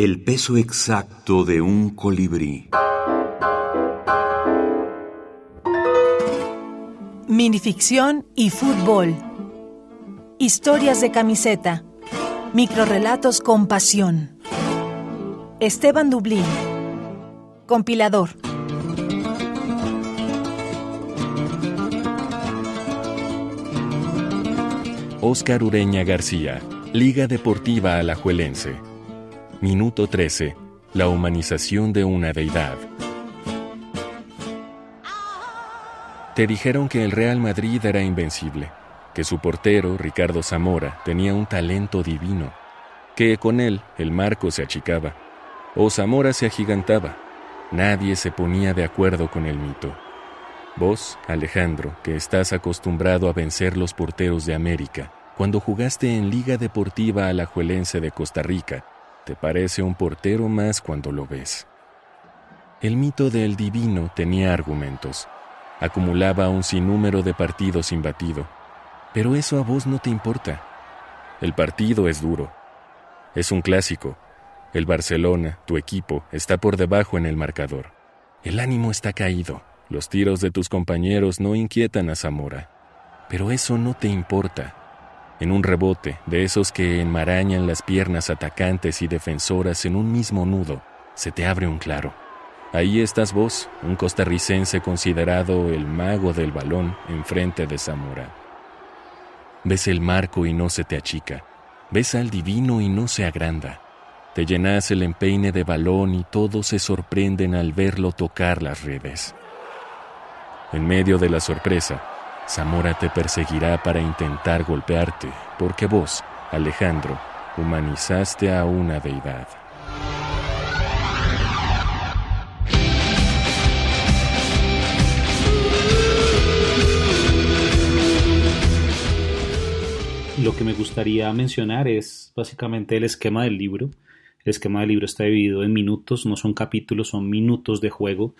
El peso exacto de un colibrí. Minificción y fútbol. Historias de camiseta. Microrrelatos con pasión. Esteban Dublín. Compilador. Óscar Ureña García, Liga Deportiva Alajuelense. Minuto 13. La humanización de una deidad. Te dijeron que el Real Madrid era invencible, que su portero, Ricardo Zamora, tenía un talento divino, que con él el marco se achicaba, o Zamora se agigantaba. Nadie se ponía de acuerdo con el mito. Vos, Alejandro, que estás acostumbrado a vencer los porteros de América, cuando jugaste en Liga Deportiva Alajuelense de Costa Rica, te parece un portero más cuando lo ves. El mito del divino tenía argumentos. Acumulaba un sinnúmero de partidos imbatido. Pero eso a vos no te importa. El partido es duro. Es un clásico. El Barcelona, tu equipo, está por debajo en el marcador. El ánimo está caído. Los tiros de tus compañeros no inquietan a Zamora. Pero eso no te importa. En un rebote, de esos que enmarañan las piernas atacantes y defensoras en un mismo nudo, se te abre un claro. Ahí estás vos, un costarricense considerado el mago del balón enfrente de Zamora. Ves el marco y no se te achica. Ves al divino y no se agranda. Te llenas el empeine de balón y todos se sorprenden al verlo tocar las redes. En medio de la sorpresa, Zamora te perseguirá para intentar golpearte, porque vos, Alejandro, humanizaste a una deidad. Lo que me gustaría mencionar es básicamente el esquema del libro. El esquema del libro está dividido en minutos, no son capítulos, son minutos de juego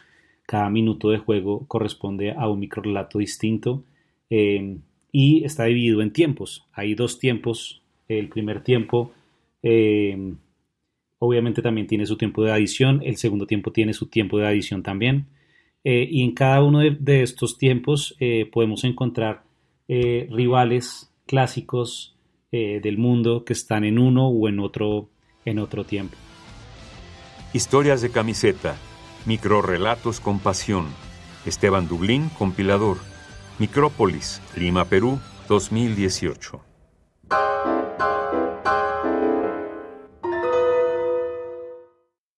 cada minuto de juego corresponde a un microrelato distinto eh, y está dividido en tiempos. Hay dos tiempos. El primer tiempo eh, obviamente también tiene su tiempo de adición. El segundo tiempo tiene su tiempo de adición también. Eh, y en cada uno de, estos tiempos podemos encontrar rivales clásicos del mundo que están en uno o en otro, en otro tiempo. Historias de camiseta Microrrelatos con Pasión. Esteban Dublín, compilador. Micrópolis, Lima, Perú, 2018.